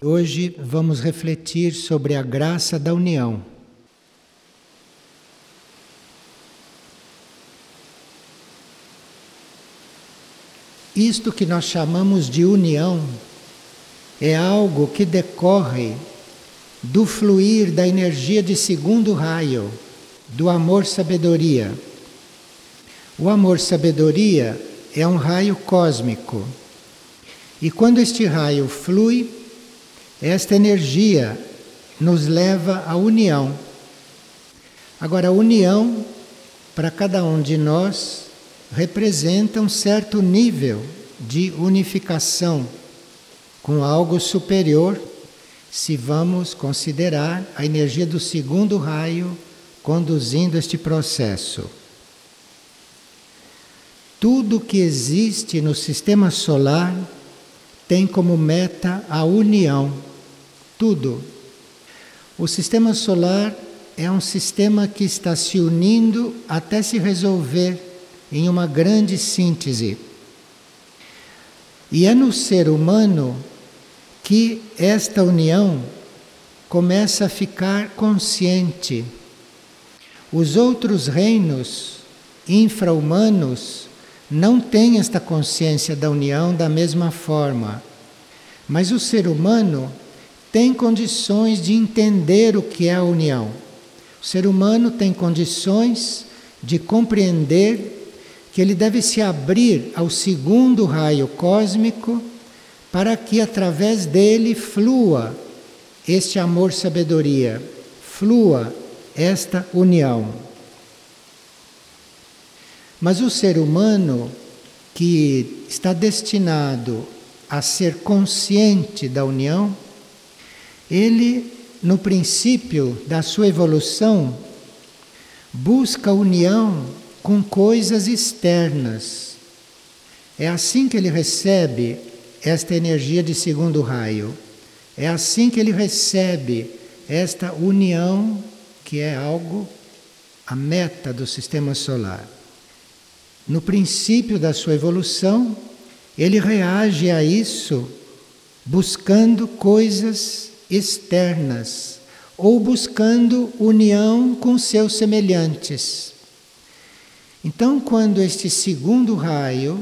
Hoje vamos refletir sobre a graça da união. Isto que nós chamamos de união é algo que decorre do fluir da energia de segundo raio, do amor-sabedoria. O amor-sabedoria é um raio cósmico. E quando este raio flui, esta energia nos leva à união. Agora, a união, para cada um de nós, representa um certo nível de unificação com algo superior, se vamos considerar a energia do segundo raio conduzindo este processo. Tudo que existe no sistema solar tem como meta a união. Tudo. O sistema solar é um sistema que está se unindo até se resolver em uma grande síntese. E é no ser humano que esta união começa a ficar consciente. Os outros reinos infra-humanos não têm esta consciência da união da mesma forma. Mas o ser humano tem condições de entender o que é a união. O ser humano tem condições de compreender que ele deve se abrir ao segundo raio cósmico para que através dele flua este amor-sabedoria, flua esta união. Mas o ser humano que está destinado a ser consciente da união, ele, no princípio da sua evolução, busca união com coisas externas. É assim que ele recebe esta energia de segundo raio. É assim que ele recebe esta união, que é algo, a meta do sistema solar. No princípio da sua evolução, ele reage a isso buscando coisas externas ou buscando união com seus semelhantes. Então, quando este segundo raio,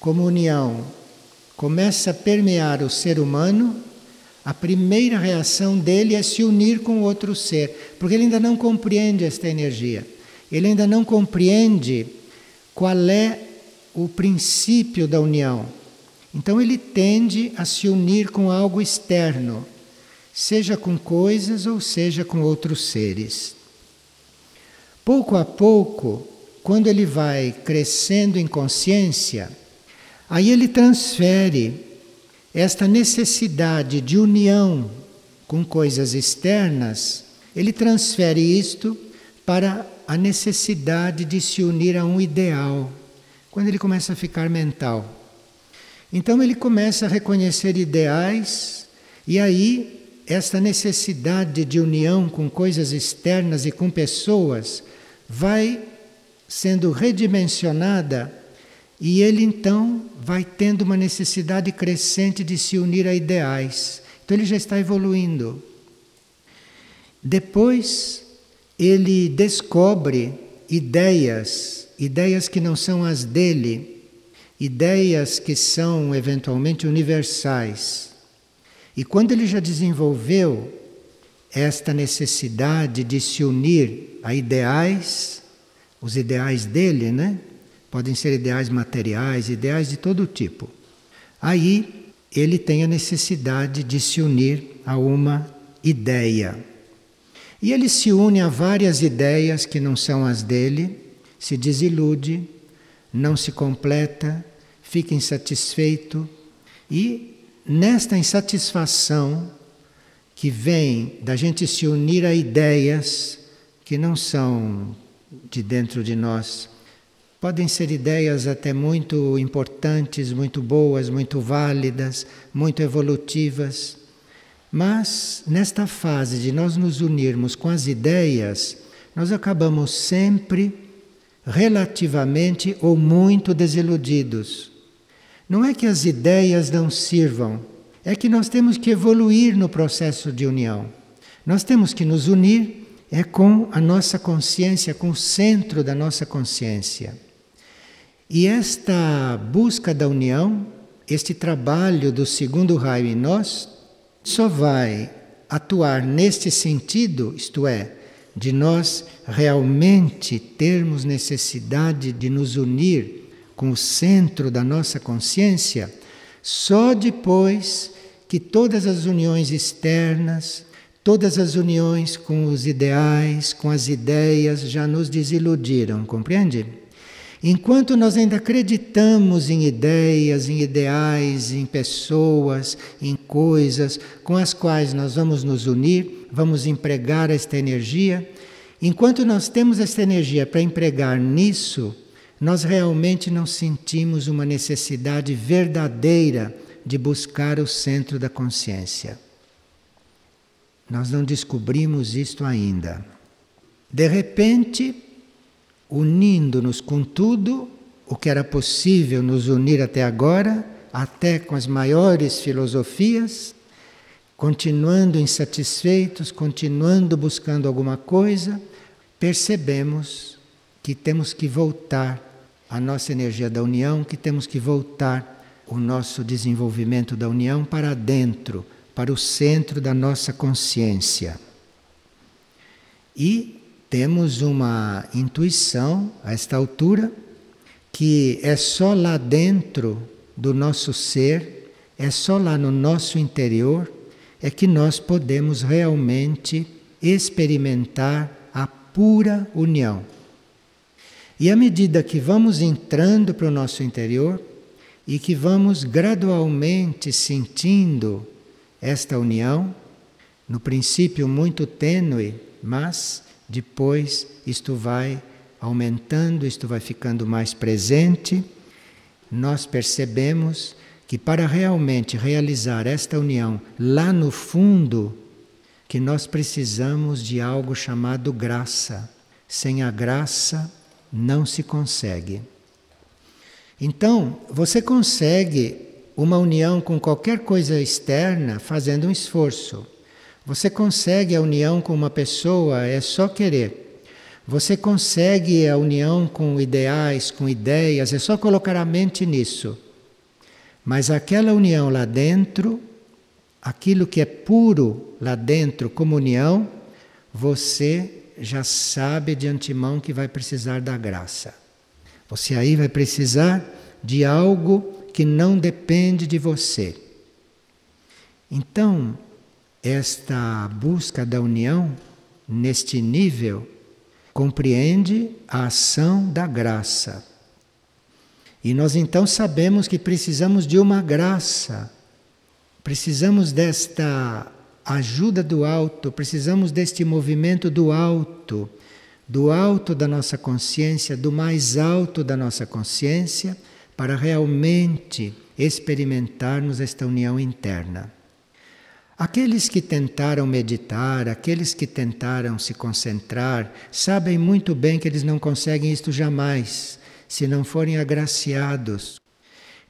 como união, começa a permear o ser humano, a primeira reação dele é se unir com outro ser, porque ele ainda não compreende esta energia. Ele ainda não compreende qual é o princípio da união. Então ele tende a se unir com algo externo, seja com coisas ou seja com outros seres. Pouco a pouco, quando ele vai crescendo em consciência, aí ele transfere esta necessidade de união com coisas externas, ele transfere isto para a necessidade de se unir a um ideal, quando ele começa a ficar mental. Então ele começa a reconhecer ideais e aí esta necessidade de união com coisas externas e com pessoas vai sendo redimensionada e ele então vai tendo uma necessidade crescente de se unir a ideais. Então ele já está evoluindo. Depois ele descobre ideias, ideias que não são as dele, ideias que são eventualmente universais. E quando ele já desenvolveu esta necessidade de se unir a ideais, os ideais dele, né? Podem ser ideais materiais, ideais de todo tipo. Aí ele tem a necessidade de se unir a uma ideia. E ele se une a várias ideias que não são as dele, se desilude, não se completa, fica insatisfeito e nesta insatisfação que vem da gente se unir a ideias que não são de dentro de nós. Podem ser ideias até muito importantes, muito boas, muito válidas, muito evolutivas. Mas nesta fase de nós nos unirmos com as ideias, nós acabamos sempre relativamente ou muito desiludidos. Não é que as ideias não sirvam, é que nós temos que evoluir no processo de união. Nós temos que nos unir é com a nossa consciência, com o centro da nossa consciência. E esta busca da união, este trabalho do segundo raio em nós, só vai atuar neste sentido, isto é, de nós realmente termos necessidade de nos unir com o centro da nossa consciência, só depois que todas as uniões externas, todas as uniões com os ideais, com as ideias já nos desiludiram, compreende? Enquanto nós ainda acreditamos em ideias, em ideais, em pessoas, em coisas com as quais nós vamos nos unir, vamos empregar esta energia, enquanto nós temos esta energia para empregar nisso, nós realmente não sentimos uma necessidade verdadeira de buscar o centro da consciência. Nós não descobrimos isto ainda. De repente, unindo-nos com tudo o que era possível nos unir até agora, até com as maiores filosofias, continuando insatisfeitos, continuando buscando alguma coisa, percebemos que temos que voltar a nossa energia da união, que temos que voltar o nosso desenvolvimento da união para dentro, para o centro da nossa consciência. E temos uma intuição a esta altura que é só lá dentro do nosso ser, é só lá no nosso interior é que nós podemos realmente experimentar a pura união. E à medida que vamos entrando para o nosso interior e que vamos gradualmente sentindo esta união, no princípio muito tênue, mas depois isto vai aumentando, isto vai ficando mais presente. Nós percebemos que para realmente realizar esta união lá no fundo, que nós precisamos de algo chamado graça. Sem a graça não se consegue. Então, você consegue uma união com qualquer coisa externa fazendo um esforço. Você consegue a união com uma pessoa, é só querer. Você consegue a união com ideais, com ideias, é só colocar a mente nisso. Mas aquela união lá dentro, aquilo que é puro lá dentro, como união, você já sabe de antemão que vai precisar da graça. Você aí vai precisar de algo que não depende de você. Então, esta busca da união, neste nível, compreende a ação da graça. E nós então sabemos que precisamos de uma graça, precisamos desta ajuda do alto, precisamos deste movimento do alto, do alto da nossa consciência, do mais alto da nossa consciência, para realmente experimentarmos esta união interna. Aqueles que tentaram meditar, aqueles que tentaram se concentrar, sabem muito bem que eles não conseguem isto jamais, se não forem agraciados.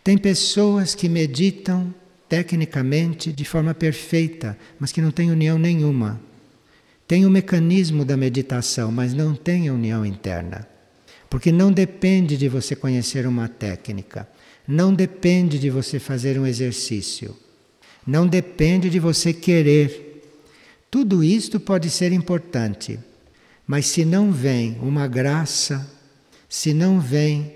Tem pessoas que meditam tecnicamente de forma perfeita, mas que não têm união nenhuma. Tem o mecanismo da meditação, mas não tem união interna. Porque não depende de você conhecer uma técnica, não depende de você fazer um exercício não depende de você querer. Tudo isto pode ser importante, mas se não vem uma graça, se não vem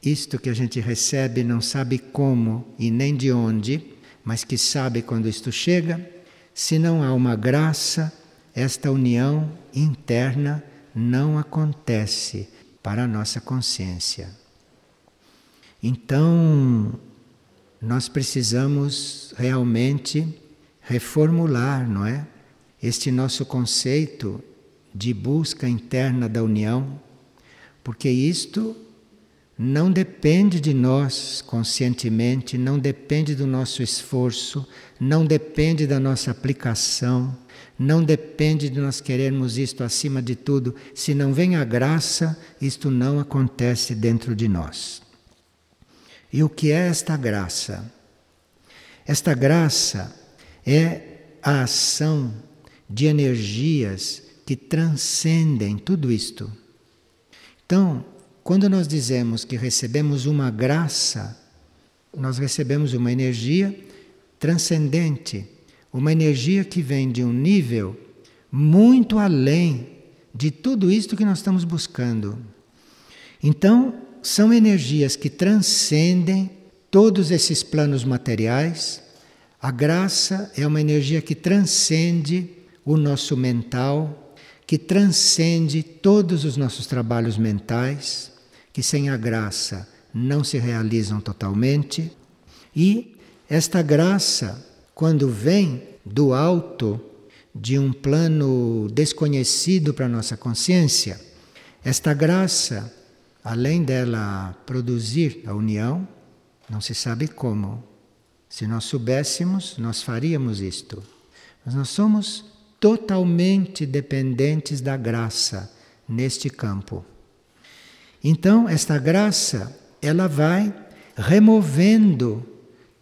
isto que a gente recebe, não sabe como e nem de onde, mas que sabe quando isto chega, se não há uma graça, esta união interna não acontece para a nossa consciência. Então, nós precisamos realmente reformular, não é? Este nosso conceito de busca interna da união, porque isto não depende de nós conscientemente, não depende do nosso esforço, não depende da nossa aplicação, não depende de nós querermos isto acima de tudo. Se não vem a graça, isto não acontece dentro de nós. E o que é esta graça? Esta graça é a ação de energias que transcendem tudo isto. Então, quando nós dizemos que recebemos uma graça, nós recebemos uma energia transcendente, uma energia que vem de um nível muito além de tudo isto que nós estamos buscando. Então, são energias que transcendem todos esses planos materiais. A graça é uma energia que transcende o nosso mental, que transcende todos os nossos trabalhos mentais, que sem a graça não se realizam totalmente. E esta graça, quando vem do alto, de um plano desconhecido para a nossa consciência, esta graça, além dela produzir a união, não se sabe como. Se nós soubéssemos, nós faríamos isto. Mas nós somos totalmente dependentes da graça neste campo. Então, esta graça, ela vai removendo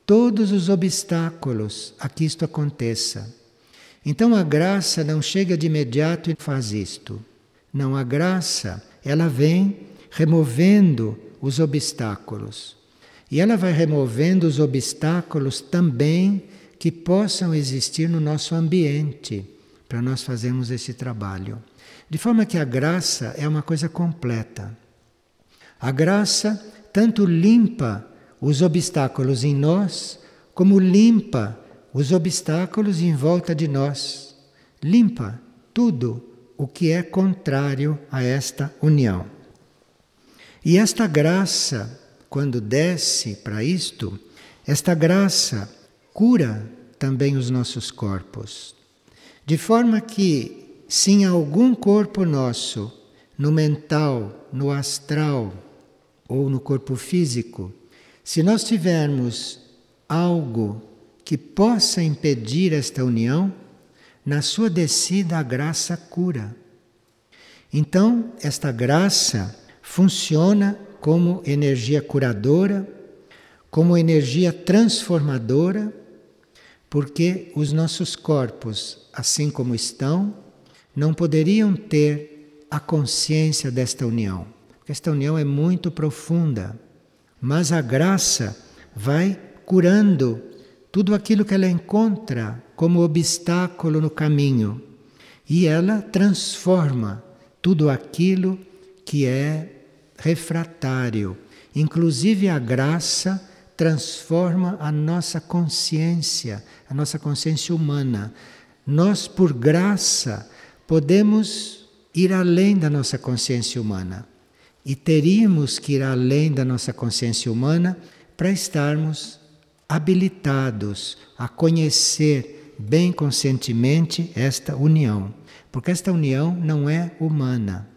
todos os obstáculos a que isto aconteça. Então a graça não chega de imediato e faz isto. Não, a graça, ela vem removendo os obstáculos. E ela vai removendo os obstáculos também que possam existir no nosso ambiente, para nós fazermos esse trabalho. De forma que a graça é uma coisa completa. A graça tanto limpa os obstáculos em nós, como limpa os obstáculos em volta de nós, limpa tudo o que é contrário a esta união. E esta graça, quando desce para isto, esta graça cura também os nossos corpos. De forma que, se em algum corpo nosso, no mental, no astral ou no corpo físico, se nós tivermos algo que possa impedir esta união, na sua descida a graça cura. Então, esta graça funciona como energia curadora, como energia transformadora, porque os nossos corpos, assim como estão, não poderiam ter a consciência desta união. Porque esta união é muito profunda, mas a graça vai curando tudo aquilo que ela encontra como obstáculo no caminho e ela transforma tudo aquilo que é refratário. Inclusive a graça transforma a nossa consciência, a nossa consciência humana. Nós, por graça, podemos ir além da nossa consciência humana. E teríamos que ir além da nossa consciência humana para estarmos habilitados a conhecer bem conscientemente esta união, porque esta união não é humana.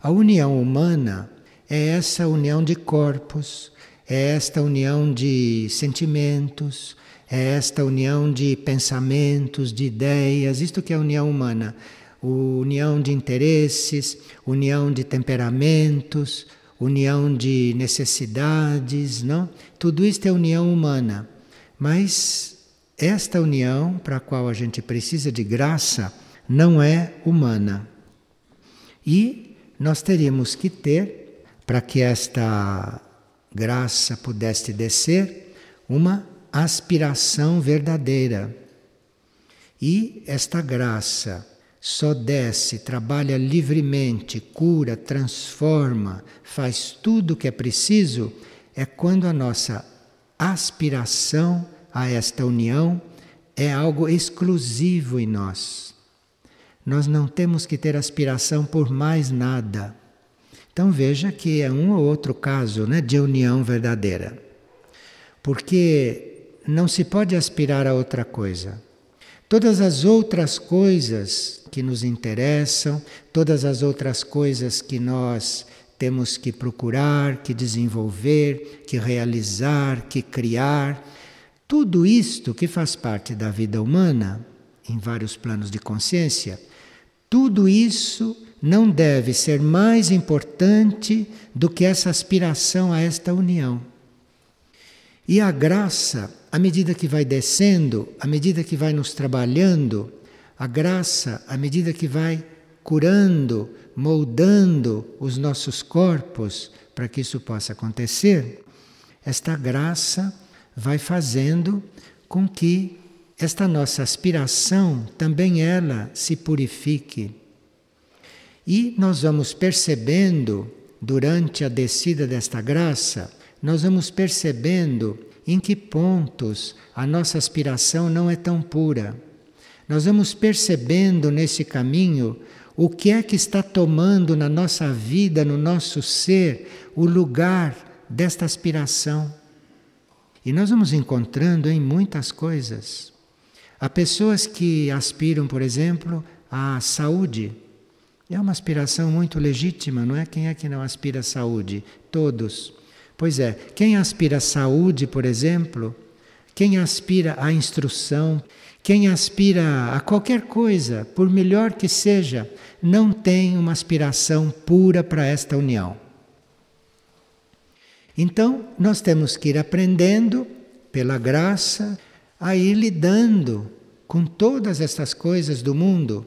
A união humana é essa união de corpos, é esta união de sentimentos, é esta união de pensamentos, de ideias, isto que é a união humana. União de interesses, união de temperamentos, união de necessidades, não? Tudo isto é união humana. Mas esta união para a qual a gente precisa de graça não é humana. E nós teríamos que ter, para que esta graça pudesse descer, uma aspiração verdadeira. E esta graça só desce, trabalha livremente, cura, transforma, faz tudo o que é preciso, é quando a nossa aspiração a esta união é algo exclusivo em nós. Nós não temos que ter aspiração por mais nada. Então veja que é um ou outro caso né, de união verdadeira. Porque não se pode aspirar a outra coisa. Todas as outras coisas que nos interessam, todas as outras coisas que nós temos que procurar, que desenvolver, que realizar, que criar. Tudo isto que faz parte da vida humana, em vários planos de consciência, tudo isso não deve ser mais importante do que essa aspiração a esta união. E a graça, à medida que vai descendo, à medida que vai nos trabalhando, a graça, à medida que vai curando, moldando os nossos corpos para que isso possa acontecer, esta graça vai fazendo com que esta nossa aspiração também ela se purifique. E nós vamos percebendo durante a descida desta graça, nós vamos percebendo em que pontos a nossa aspiração não é tão pura. Nós vamos percebendo nesse caminho o que é que está tomando na nossa vida, no nosso ser, o lugar desta aspiração. E nós vamos encontrando em muitas coisas. Há pessoas que aspiram, por exemplo, à saúde. É uma aspiração muito legítima, não é? Quem é que não aspira à saúde? Todos. Pois é, quem aspira à saúde, por exemplo, quem aspira à instrução, quem aspira a qualquer coisa, por melhor que seja, não tem uma aspiração pura para esta união. Então, nós temos que ir aprendendo, pela graça, a ir lidando com todas estas coisas do mundo,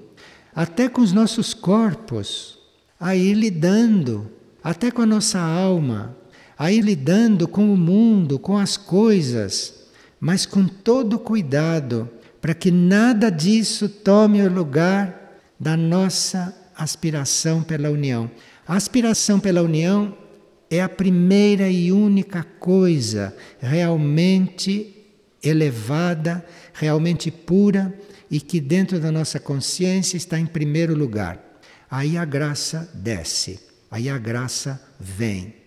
até com os nossos corpos, a ir lidando, até com a nossa alma, a ir lidando com o mundo, com as coisas, mas com todo cuidado, para que nada disso tome o lugar da nossa aspiração pela união. A aspiração pela união é a primeira e única coisa realmente elevada, realmente pura e que dentro da nossa consciência está em primeiro lugar. Aí a graça desce, aí a graça vem.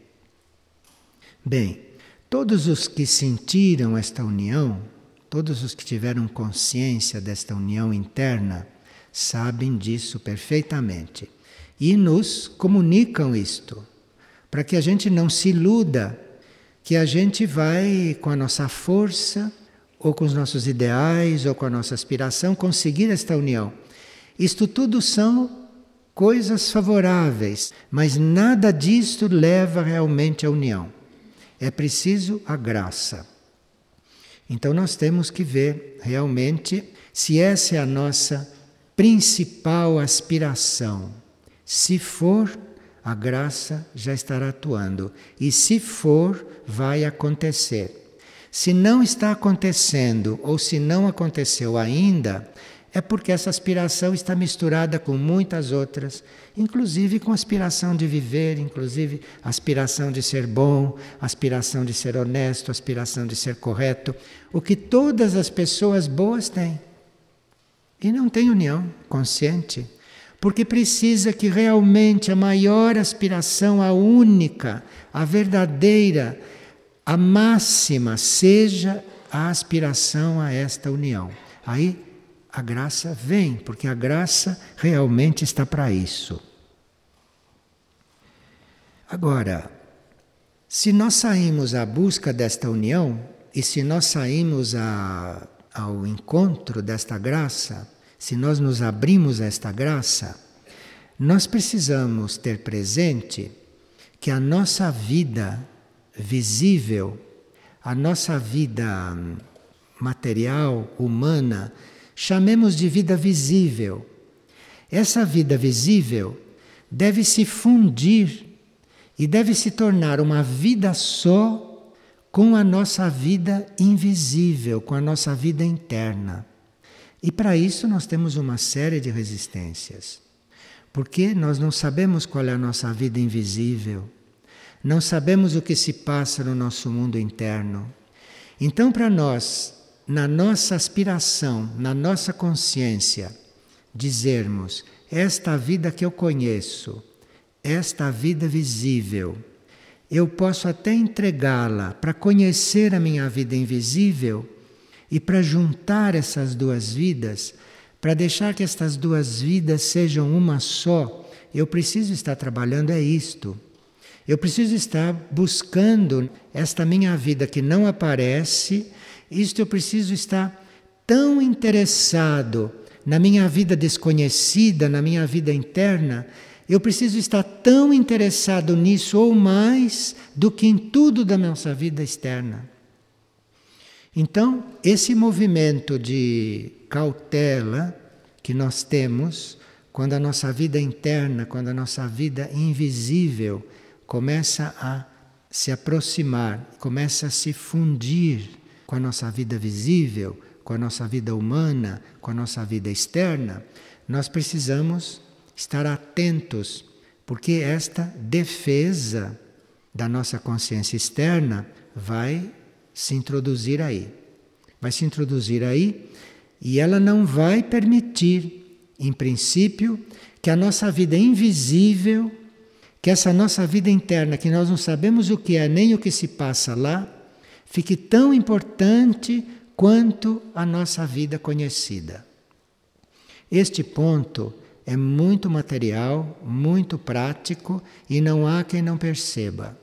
Bem, todos os que sentiram esta união, todos os que tiveram consciência desta união interna, sabem disso perfeitamente e nos comunicam isto para que a gente não se iluda que a gente vai, com a nossa força, ou com os nossos ideais, ou com a nossa aspiração, conseguir esta união. Isto tudo são coisas favoráveis, mas nada disto leva realmente à união. É preciso a graça. Então nós temos que ver realmente se essa é a nossa principal aspiração. Se for, a graça já estará atuando. E se for, vai acontecer. Se não está acontecendo ou se não aconteceu ainda, é porque essa aspiração está misturada com muitas outras, inclusive com aspiração de viver, inclusive aspiração de ser bom, aspiração de ser honesto, aspiração de ser correto, o que todas as pessoas boas têm. E não tem união consciente porque precisa que realmente a maior aspiração, a única, a verdadeira, a máxima, seja a aspiração a esta união. Aí a graça vem, porque a graça realmente está para isso. Agora, se nós saímos à busca desta união, e se nós saímos a, ao encontro desta graça, se nós nos abrimos a esta graça, nós precisamos ter presente que a nossa vida visível, a nossa vida material, humana, chamemos de vida visível. Essa vida visível deve se fundir e deve se tornar uma vida só com a nossa vida invisível, com a nossa vida interna. E para isso nós temos uma série de resistências. Porque nós não sabemos qual é a nossa vida invisível, não sabemos o que se passa no nosso mundo interno. Então, para nós, na nossa aspiração, na nossa consciência, dizermos: esta vida que eu conheço, esta vida visível, eu posso até entregá-la para conhecer a minha vida invisível e para juntar essas duas vidas, para deixar que estas duas vidas sejam uma só, eu preciso estar trabalhando é isto. Eu preciso estar buscando esta minha vida que não aparece, isto eu preciso estar tão interessado na minha vida desconhecida, na minha vida interna, eu preciso estar tão interessado nisso ou mais do que em tudo da nossa vida externa. Então, esse movimento de cautela que nós temos quando a nossa vida interna, quando a nossa vida invisível começa a se aproximar, começa a se fundir com a nossa vida visível, com a nossa vida humana, com a nossa vida externa, nós precisamos estar atentos, porque esta defesa da nossa consciência externa vai se introduzir aí. Vai se introduzir aí e ela não vai permitir, em princípio, que a nossa vida invisível, que essa nossa vida interna, que nós não sabemos o que é nem o que se passa lá, fique tão importante quanto a nossa vida conhecida. Este ponto é muito material, muito prático e não há quem não perceba.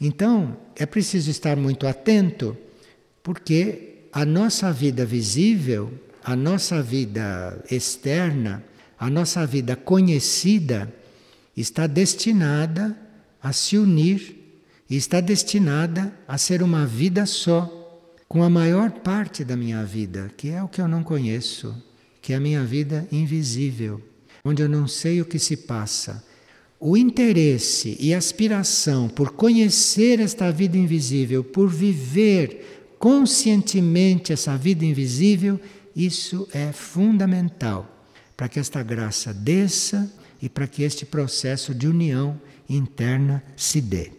Então, é preciso estar muito atento, porque a nossa vida visível, a nossa vida externa, a nossa vida conhecida está destinada a se unir e está destinada a ser uma vida só, com a maior parte da minha vida, que é o que eu não conheço, que é a minha vida invisível, onde eu não sei o que se passa. O interesse e aspiração por conhecer esta vida invisível, por viver conscientemente essa vida invisível, isso é fundamental para que esta graça desça e para que este processo de união interna se dê.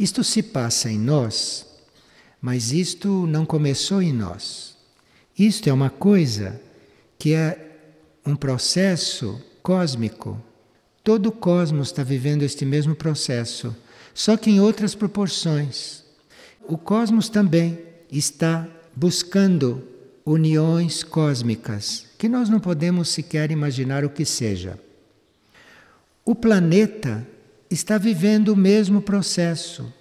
Isto se passa em nós, mas isto não começou em nós. Isto é uma coisa que é um processo cósmico. Todo o cosmos está vivendo este mesmo processo, só que em outras proporções. O cosmos também está buscando uniões cósmicas que nós não podemos sequer imaginar o que seja. O planeta está vivendo o mesmo processo.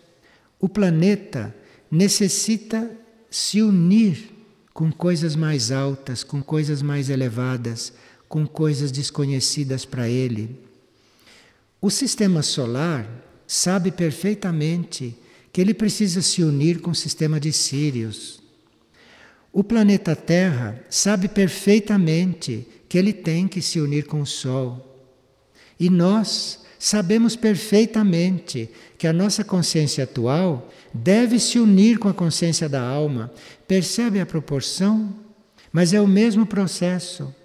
O planeta necessita se unir com coisas mais altas, com coisas mais elevadas, com coisas desconhecidas para ele. O sistema solar sabe perfeitamente que ele precisa se unir com o sistema de Sírios. O planeta Terra sabe perfeitamente que ele tem que se unir com o Sol. E nós sabemos perfeitamente que a nossa consciência atual deve se unir com a consciência da alma. Percebe a proporção? Mas é o mesmo processo.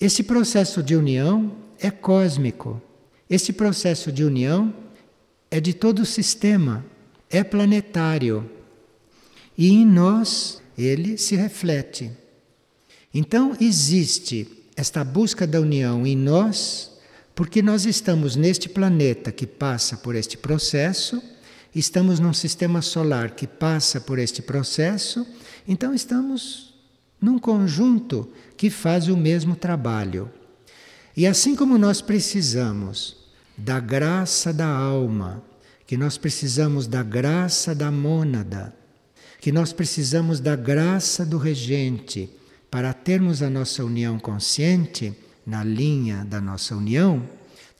Esse processo de união é cósmico. Esse processo de união é de todo o sistema, é planetário. E em nós ele se reflete. Então existe esta busca da união em nós porque nós estamos neste planeta que passa por este processo, estamos num sistema solar que passa por este processo, então estamos num conjunto que faz o mesmo trabalho. E assim como nós precisamos da graça da alma, que nós precisamos da graça da mônada, que nós precisamos da graça do regente para termos a nossa união consciente, na linha da nossa união,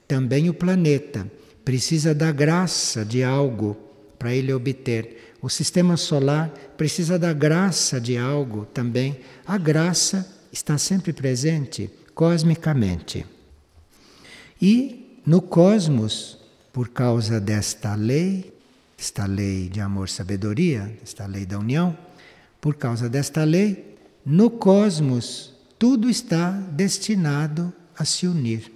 também o planeta precisa da graça de algo para ele obter. O sistema solar precisa da graça de algo também. A graça está sempre presente cosmicamente. E no cosmos, por causa desta lei, esta lei de amor-sabedoria, esta lei da união, por causa desta lei, no cosmos tudo está destinado a se unir.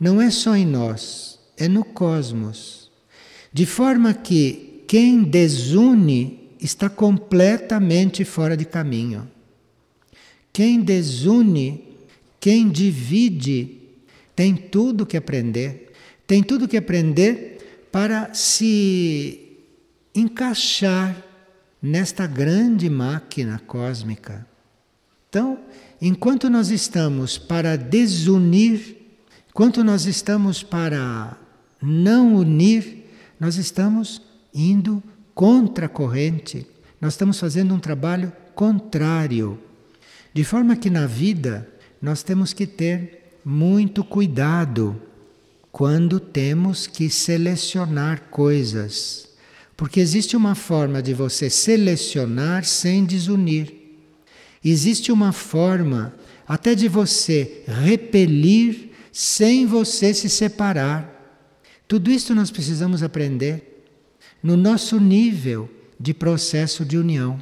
Não é só em nós, é no cosmos. De forma que quem desune está completamente fora de caminho. Quem desune, quem divide, tem tudo que aprender. Tem tudo que aprender para se encaixar nesta grande máquina cósmica. Então, enquanto nós estamos para desunir, enquanto nós estamos para não unir, nós estamos indo contra a corrente, nós estamos fazendo um trabalho contrário. De forma que na vida nós temos que ter muito cuidado quando temos que selecionar coisas, Porque existe uma forma de você selecionar sem desunir. Existe uma forma até de você repelir sem você se separar. Tudo isso nós precisamos aprender no nosso nível de processo de união.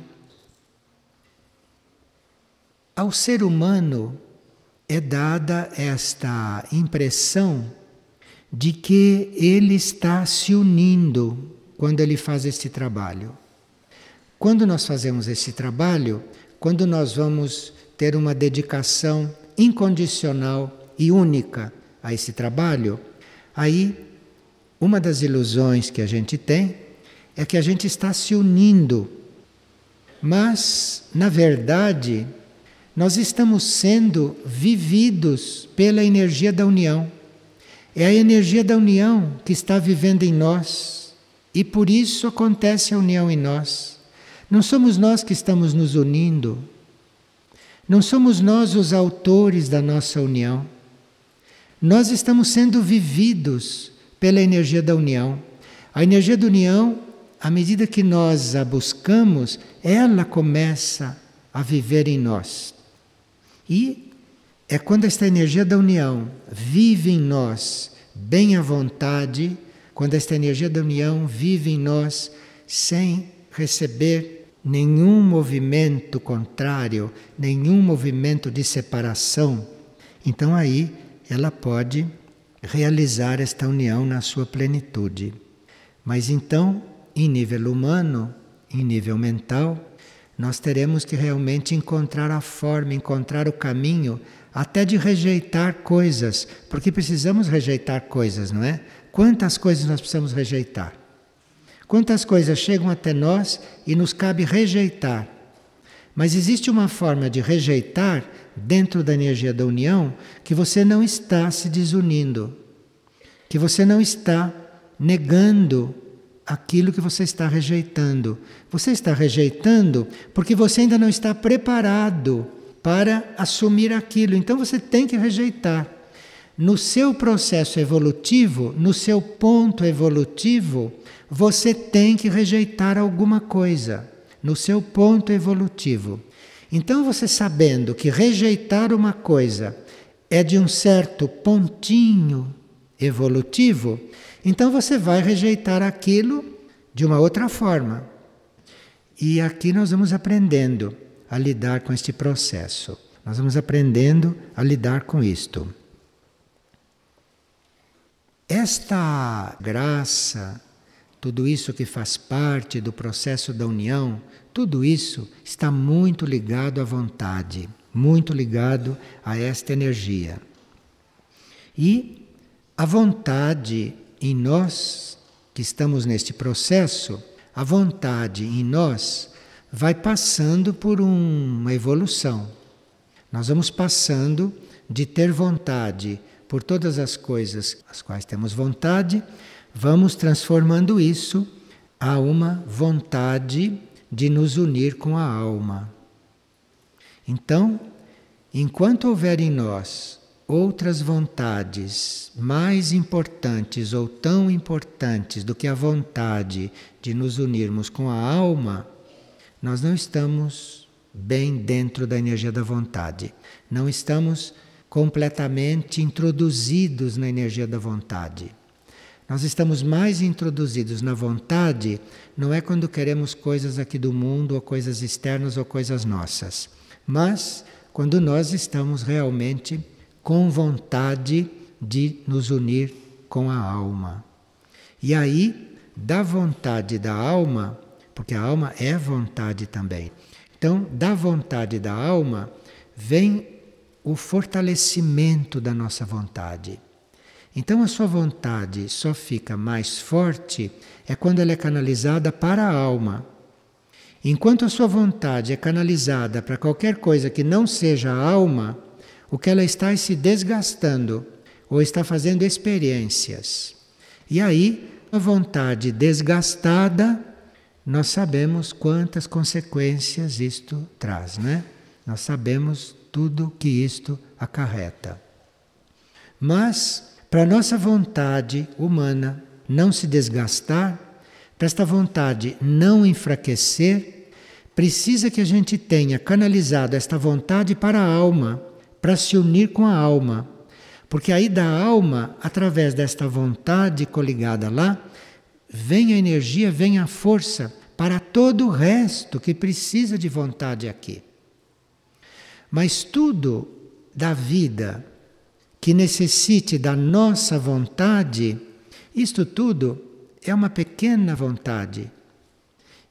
Ao ser humano é dada esta impressão de que ele está se unindo quando ele faz este trabalho. Quando nós fazemos esse trabalho, quando nós vamos ter uma dedicação incondicional e única a esse trabalho, aí uma das ilusões que a gente tem é que a gente está se unindo. Mas, na verdade, nós estamos sendo vividos pela energia da união. É a energia da união que está vivendo em nós e por isso acontece a união em nós. Não somos nós que estamos nos unindo, não somos nós os autores da nossa união. Nós estamos sendo vividos pela energia da união. A energia da união, à medida que nós a buscamos, ela começa a viver em nós. E é quando esta energia da união vive em nós bem à vontade, quando esta energia da união vive em nós sem receber nenhum movimento contrário, nenhum movimento de separação, então aí ela pode realizar esta união na sua plenitude. Mas então, em nível humano, em nível mental, nós teremos que realmente encontrar a forma, encontrar o caminho, até de rejeitar coisas, porque precisamos rejeitar coisas, não é? Quantas coisas nós precisamos rejeitar? Quantas coisas chegam até nós e nos cabe rejeitar? Mas existe uma forma de rejeitar dentro da energia da união que você não está se desunindo, que você não está negando aquilo que você está rejeitando. Você está rejeitando porque você ainda não está preparado para assumir aquilo. Então você tem que rejeitar. No seu processo evolutivo, no seu ponto evolutivo, você tem que rejeitar alguma coisa. No seu ponto evolutivo. Então você sabendo que rejeitar uma coisa é de um certo pontinho evolutivo, então você vai rejeitar aquilo de uma outra forma. E aqui nós vamos aprendendo a lidar com este processo. Nós vamos aprendendo a lidar com isto. Esta graça, tudo isso que faz parte do processo da união, tudo isso está muito ligado à vontade, muito ligado a esta energia. E a vontade em nós, que estamos neste processo, a vontade em nós vai passando por uma evolução. Nós vamos passando de ter vontade por todas as coisas as quais temos vontade, vamos transformando isso a uma vontade de nos unir com a alma. Então, enquanto houver em nós outras vontades mais importantes ou tão importantes do que a vontade de nos unirmos com a alma, nós não estamos bem dentro da energia da vontade. Não estamos completamente introduzidos na energia da vontade. Nós estamos mais introduzidos na vontade, não é quando queremos coisas aqui do mundo, ou coisas externas, ou coisas nossas, mas quando nós estamos realmente com vontade de nos unir com a alma. E aí, da vontade da alma, porque a alma é vontade também. Então, da vontade da alma vem o fortalecimento da nossa vontade. Então, a sua vontade só fica mais forte é quando ela é canalizada para a alma. Enquanto a sua vontade é canalizada para qualquer coisa que não seja a alma, o que ela está é se desgastando ou está fazendo experiências. E aí, a vontade desgastada, nós sabemos quantas consequências isto traz, né? Nós sabemos tudo que isto acarreta. Mas, para nossa vontade humana não se desgastar, para esta vontade não enfraquecer, precisa que a gente tenha canalizado esta vontade para a alma, para se unir com a alma. Porque aí da alma, através desta vontade coligada lá, vem a energia, vem a força para todo o resto que precisa de vontade aqui. Mas tudo da vida que necessite da nossa vontade, isto tudo é uma pequena vontade.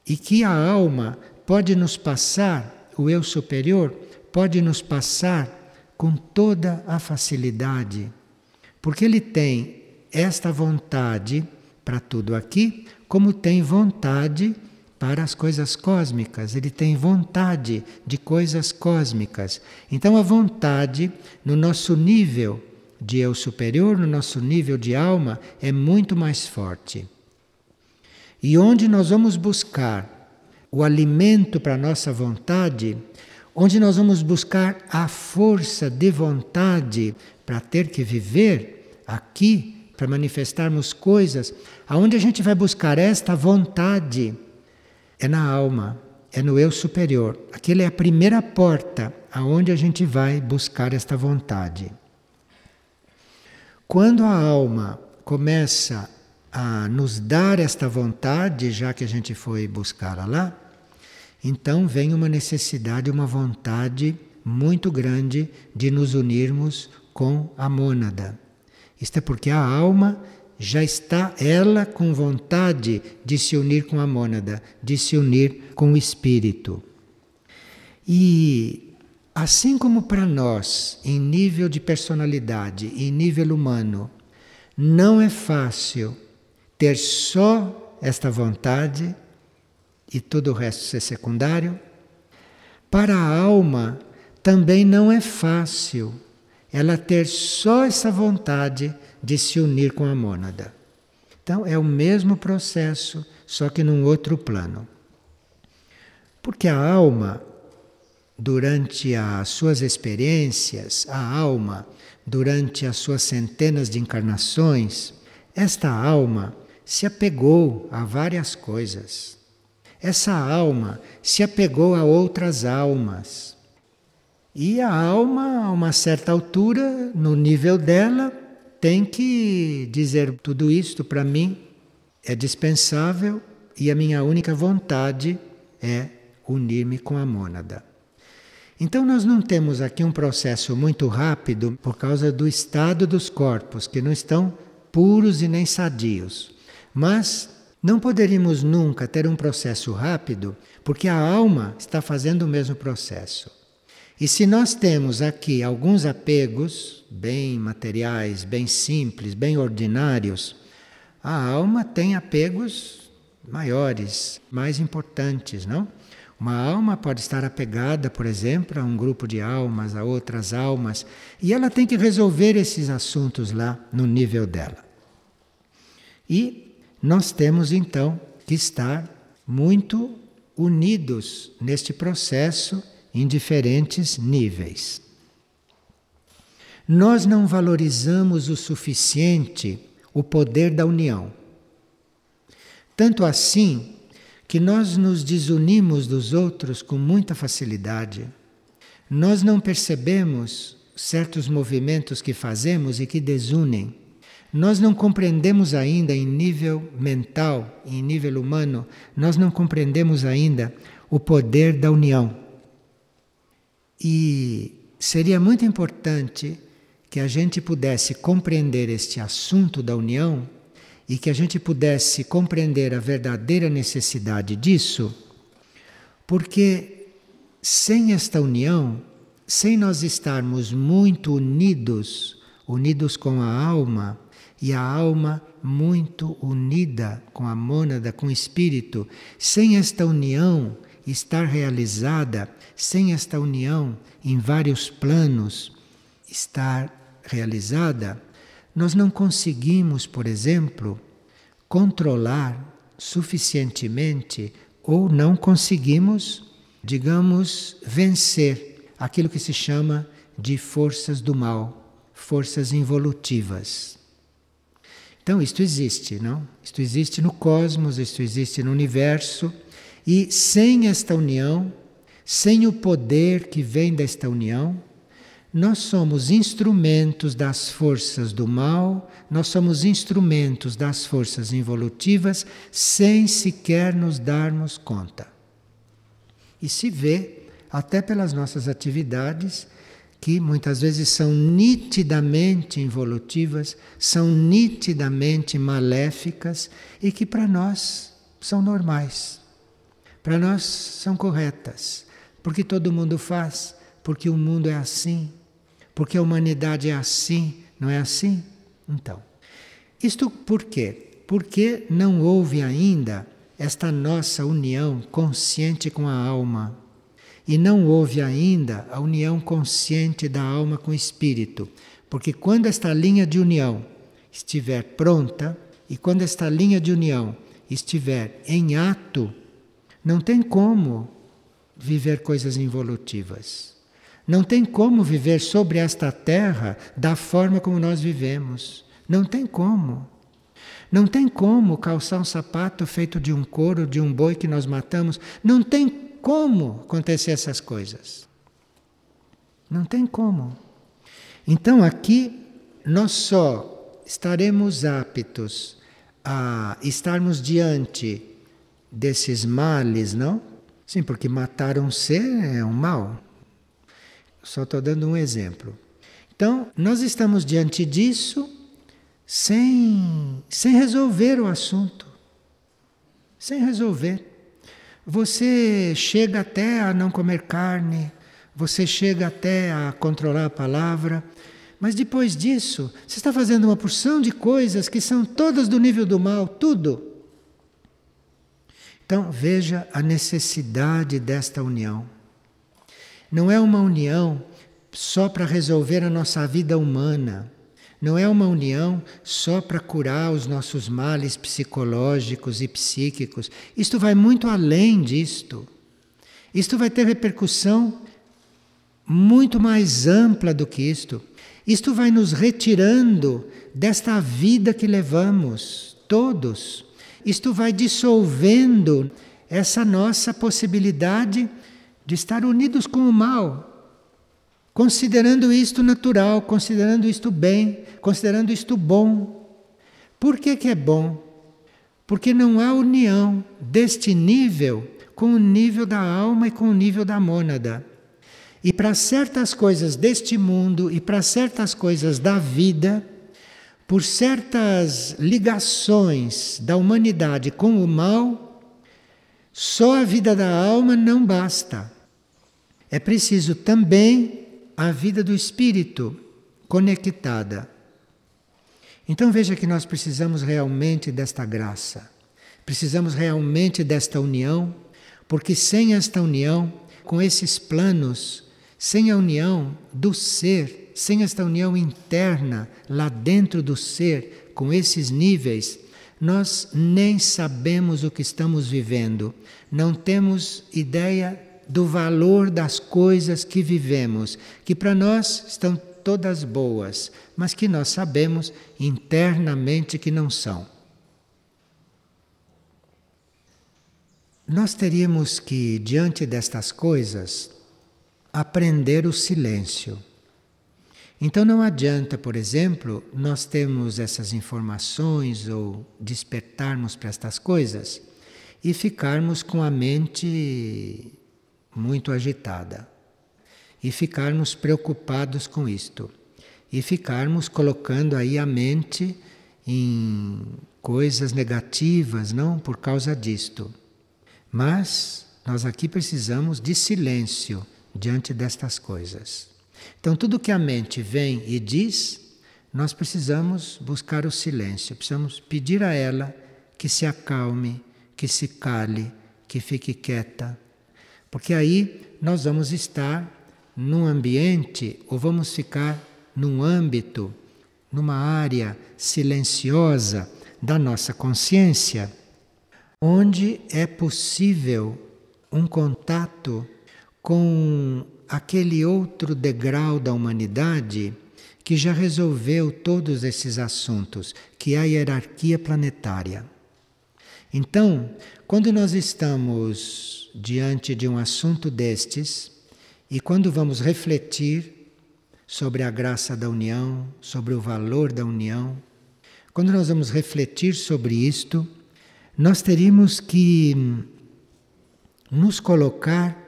E que a alma pode nos passar, o eu superior pode nos passar com toda a facilidade, porque ele tem esta vontade para tudo aqui, como tem vontade para as coisas cósmicas, ele tem vontade de coisas cósmicas. Então, a vontade no nosso nível de eu superior, no nosso nível de alma, é muito mais forte. E onde nós vamos buscar o alimento para a nossa vontade, onde nós vamos buscar a força de vontade para ter que viver aqui, para manifestarmos coisas, aonde a gente vai buscar esta vontade é na alma, é no eu superior. Aquela é a primeira porta aonde a gente vai buscar esta vontade. Quando a alma começa a nos dar esta vontade, já que a gente foi buscá-la lá, então vem uma necessidade, uma vontade muito grande de nos unirmos com a mônada. Isto é porque a alma já está ela com vontade de se unir com a mônada, de se unir com o espírito. E assim como para nós, em nível de personalidade, em nível humano, não é fácil ter só esta vontade e todo o resto ser secundário, para a alma também não é fácil ela ter só essa vontade de se unir com a mônada. Então é o mesmo processo, só que num outro plano. Porque a alma, durante as suas experiências, a alma, durante as suas centenas de encarnações, esta alma se apegou a várias coisas. Essa alma se apegou a outras almas. E a alma, a uma certa altura, no nível dela, tem que dizer tudo isto para mim é dispensável e a minha única vontade é unir-me com a mônada. Então nós não temos aqui um processo muito rápido por causa do estado dos corpos que não estão puros e nem sadios. Mas não poderíamos nunca ter um processo rápido porque a alma está fazendo o mesmo processo. E se nós temos aqui alguns apegos, bem materiais, bem simples, bem ordinários, a alma tem apegos maiores, mais importantes, não? Uma alma pode estar apegada, por exemplo, a um grupo de almas, a outras almas, e ela tem que resolver esses assuntos lá no nível dela. E nós temos então que estar muito unidos neste processo em diferentes níveis. Nós não valorizamos o suficiente o poder da união. Tanto assim que nós nos desunimos dos outros com muita facilidade. Nós não percebemos certos movimentos que fazemos e que desunem. Nós não compreendemos ainda em nível mental, em nível humano, nós não compreendemos ainda o poder da união. E seria muito importante que a gente pudesse compreender este assunto da união e que a gente pudesse compreender a verdadeira necessidade disso, porque sem esta união, sem nós estarmos muito unidos, unidos com a alma, e a alma muito unida com a mônada, com o espírito, sem esta união, estar realizada sem esta união em vários planos estar realizada, nós não conseguimos, por exemplo, controlar suficientemente ou não conseguimos, digamos, vencer aquilo que se chama de forças do mal, forças involutivas. Então, isto existe, não? Isto existe no cosmos, isto existe no universo, e sem esta união, sem o poder que vem desta união, nós somos instrumentos das forças do mal, nós somos instrumentos das forças involutivas sem sequer nos darmos conta. E se vê, até pelas nossas atividades, que muitas vezes são nitidamente involutivas, são nitidamente maléficas e que para nós são normais. Para nós são corretas, porque todo mundo faz, porque o mundo é assim, porque a humanidade é assim, não é assim? Então, isto por quê? Porque não houve ainda esta nossa união consciente com a alma. E não houve ainda a união consciente da alma com o espírito. Porque quando esta linha de união estiver pronta e quando esta linha de união estiver em ato, não tem como viver coisas involutivas. Não tem como viver sobre esta terra da forma como nós vivemos. Não tem como. Não tem como calçar um sapato feito de um couro, de um boi que nós matamos. Não tem como acontecer essas coisas. Não tem como. Então aqui nós só estaremos aptos a estarmos diante desses males, não? Sim, porque matar um ser é um mal. Só estou dando um exemplo. Então, nós estamos diante disso sem, sem resolver o assunto. Sem resolver. Você chega até a não comer carne, você chega até a controlar a palavra, mas depois disso, você está fazendo uma porção de coisas que são todas do nível do mal, tudo. Então, veja a necessidade desta união. Não é uma união só para resolver a nossa vida humana. Não é uma união só para curar os nossos males psicológicos e psíquicos. Isto vai muito além disto. Isto vai ter repercussão muito mais ampla do que isto. Isto vai nos retirando desta vida que levamos, todos. Isto vai dissolvendo essa nossa possibilidade de estar unidos com o mal, considerando isto natural, considerando isto bem, considerando isto bom. Por que, que é bom? Porque não há união deste nível com o nível da alma e com o nível da mônada. E para certas coisas deste mundo e para certas coisas da vida, por certas ligações da humanidade com o mal, só a vida da alma não basta. É preciso também a vida do espírito conectada. Então veja que nós precisamos realmente desta graça. Precisamos realmente desta união, porque sem esta união com esses planos, sem a união do ser, sem esta união interna lá dentro do ser, com esses níveis, nós nem sabemos o que estamos vivendo, não temos ideia do valor das coisas que vivemos, que para nós estão todas boas, mas que nós sabemos internamente que não são. Nós teríamos que, diante destas coisas, aprender o silêncio. Então não adianta, por exemplo, nós termos essas informações ou despertarmos para estas coisas e ficarmos com a mente muito agitada e ficarmos preocupados com isto e ficarmos colocando aí a mente em coisas negativas, não por causa disto. Mas nós aqui precisamos de silêncio diante destas coisas. Então, tudo que a mente vem e diz, nós precisamos buscar o silêncio, precisamos pedir a ela que se acalme, que se cale, que fique quieta, porque aí nós vamos estar num ambiente ou vamos ficar num âmbito, numa área silenciosa da nossa consciência, onde é possível um contato com aquele outro degrau da humanidade que já resolveu todos esses assuntos, que é a hierarquia planetária. Então, quando nós estamos diante de um assunto destes, e quando vamos refletir sobre a graça da união, sobre o valor da união, quando nós vamos refletir sobre isto, nós teríamos que nos colocar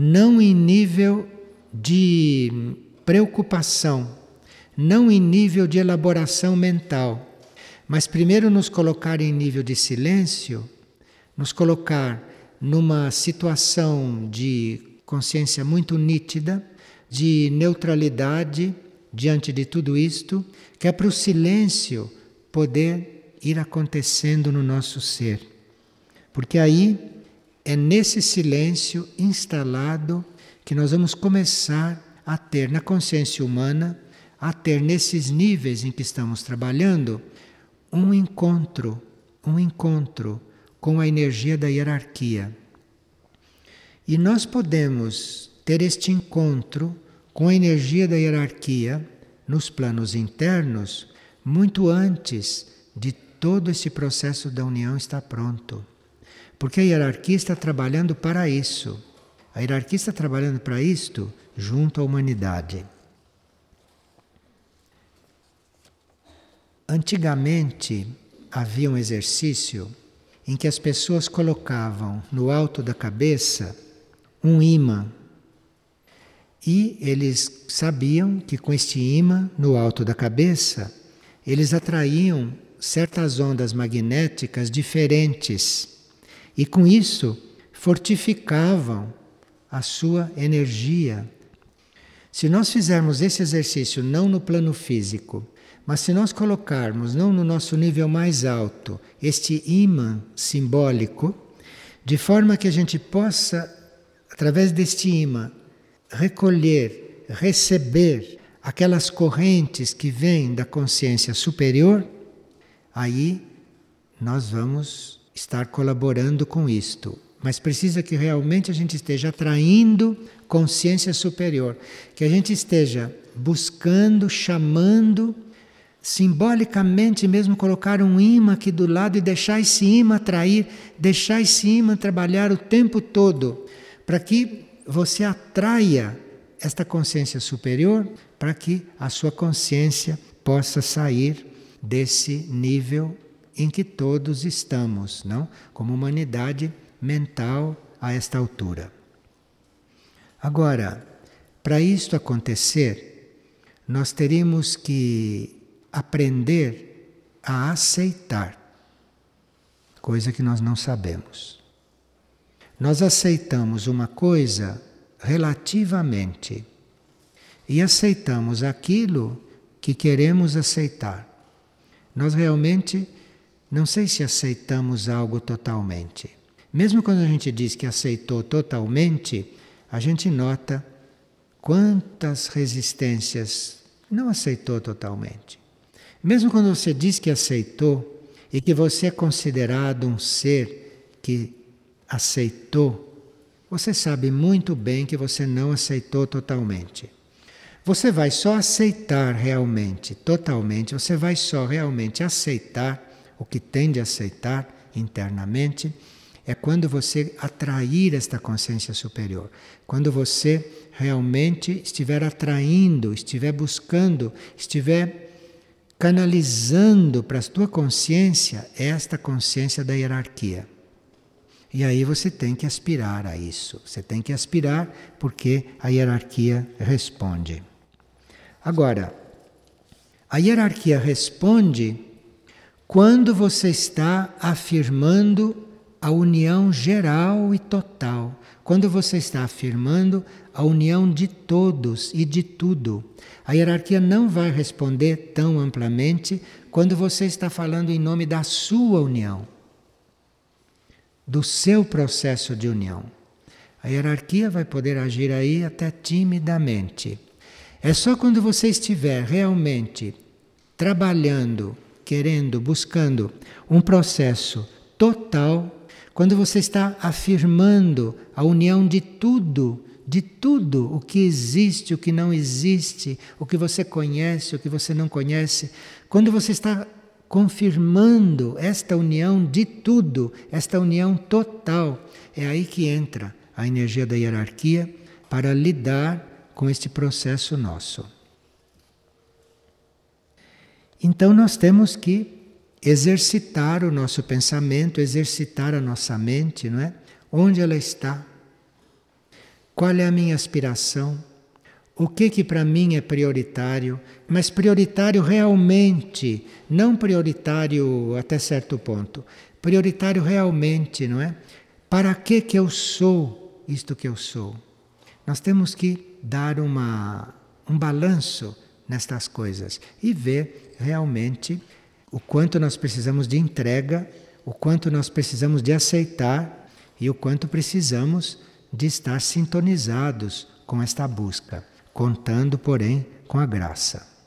não em nível de preocupação, não em nível de elaboração mental, mas primeiro nos colocar em nível de silêncio, nos colocar numa situação de consciência muito nítida, de neutralidade diante de tudo isto, que é para o silêncio poder ir acontecendo no nosso ser. Porque aí é nesse silêncio instalado que nós vamos começar a ter na consciência humana, a ter nesses níveis em que estamos trabalhando, um encontro, um encontro com a energia da hierarquia. E nós podemos ter este encontro com a energia da hierarquia nos planos internos muito antes de todo esse processo da união estar pronto. Porque a hierarquia está trabalhando para isso. A hierarquia está trabalhando para isto junto à humanidade. Antigamente havia um exercício em que as pessoas colocavam no alto da cabeça um imã. E eles sabiam que com este imã no alto da cabeça, eles atraíam certas ondas magnéticas diferentes. E com isso fortificavam a sua energia. Se nós fizermos esse exercício não no plano físico, mas se nós colocarmos não no nosso nível mais alto este imã simbólico, de forma que a gente possa, através deste imã, recolher, receber aquelas correntes que vêm da consciência superior, aí nós vamos estar colaborando com isto mas precisa que realmente a gente esteja atraindo consciência superior, que a gente esteja buscando, chamando, simbolicamente mesmo colocar um imã aqui do lado e deixar esse imã atrair, deixar esse imã trabalhar o tempo todo, para que você atraia esta consciência superior, para que a sua consciência possa sair desse nível em que todos estamos, não? Como humanidade mental a esta altura. Agora, para isto acontecer, nós teríamos que aprender a aceitar, coisa que nós não sabemos. Nós aceitamos uma coisa relativamente e aceitamos aquilo que queremos aceitar. Nós realmente não sei se aceitamos algo totalmente. Mesmo quando a gente diz que aceitou totalmente, a gente nota quantas resistências não aceitou totalmente. Mesmo quando você diz que aceitou e que você é considerado um ser que aceitou, você sabe muito bem que você não aceitou totalmente. Você vai só aceitar realmente, totalmente, você vai só realmente aceitar o que tem de aceitar internamente é quando você atrair esta consciência superior. Quando você realmente estiver atraindo, estiver buscando, estiver canalizando para a tua consciência esta consciência da hierarquia. E aí você tem que aspirar a isso. Você tem que aspirar porque a hierarquia responde. Agora, a hierarquia responde quando você está afirmando a união geral e total. Quando você está afirmando a união de todos e de tudo, a hierarquia não vai responder tão amplamente quando você está falando em nome da sua união, do seu processo de união. A hierarquia vai poder agir aí até timidamente. É só quando você estiver realmente trabalhando, querendo, buscando um processo total quando você está afirmando a união de tudo, de tudo o que existe, o que não existe, o que você conhece, o que você não conhece. Quando você está confirmando esta união de tudo, esta união total, é aí que entra a energia da hierarquia para lidar com este processo nosso. Então nós temos que exercitar o nosso pensamento, exercitar a nossa mente, não é? Onde ela está? Qual é a minha aspiração? O que que para mim é prioritário? Mas prioritário realmente, não prioritário até certo ponto. Prioritário realmente, não é? Para que que eu sou isto que eu sou? Nós temos que dar uma um balanço nestas coisas e ver realmente o quanto nós precisamos de entrega, o quanto nós precisamos de aceitar e o quanto precisamos de estar sintonizados com esta busca, contando, porém, com a graça.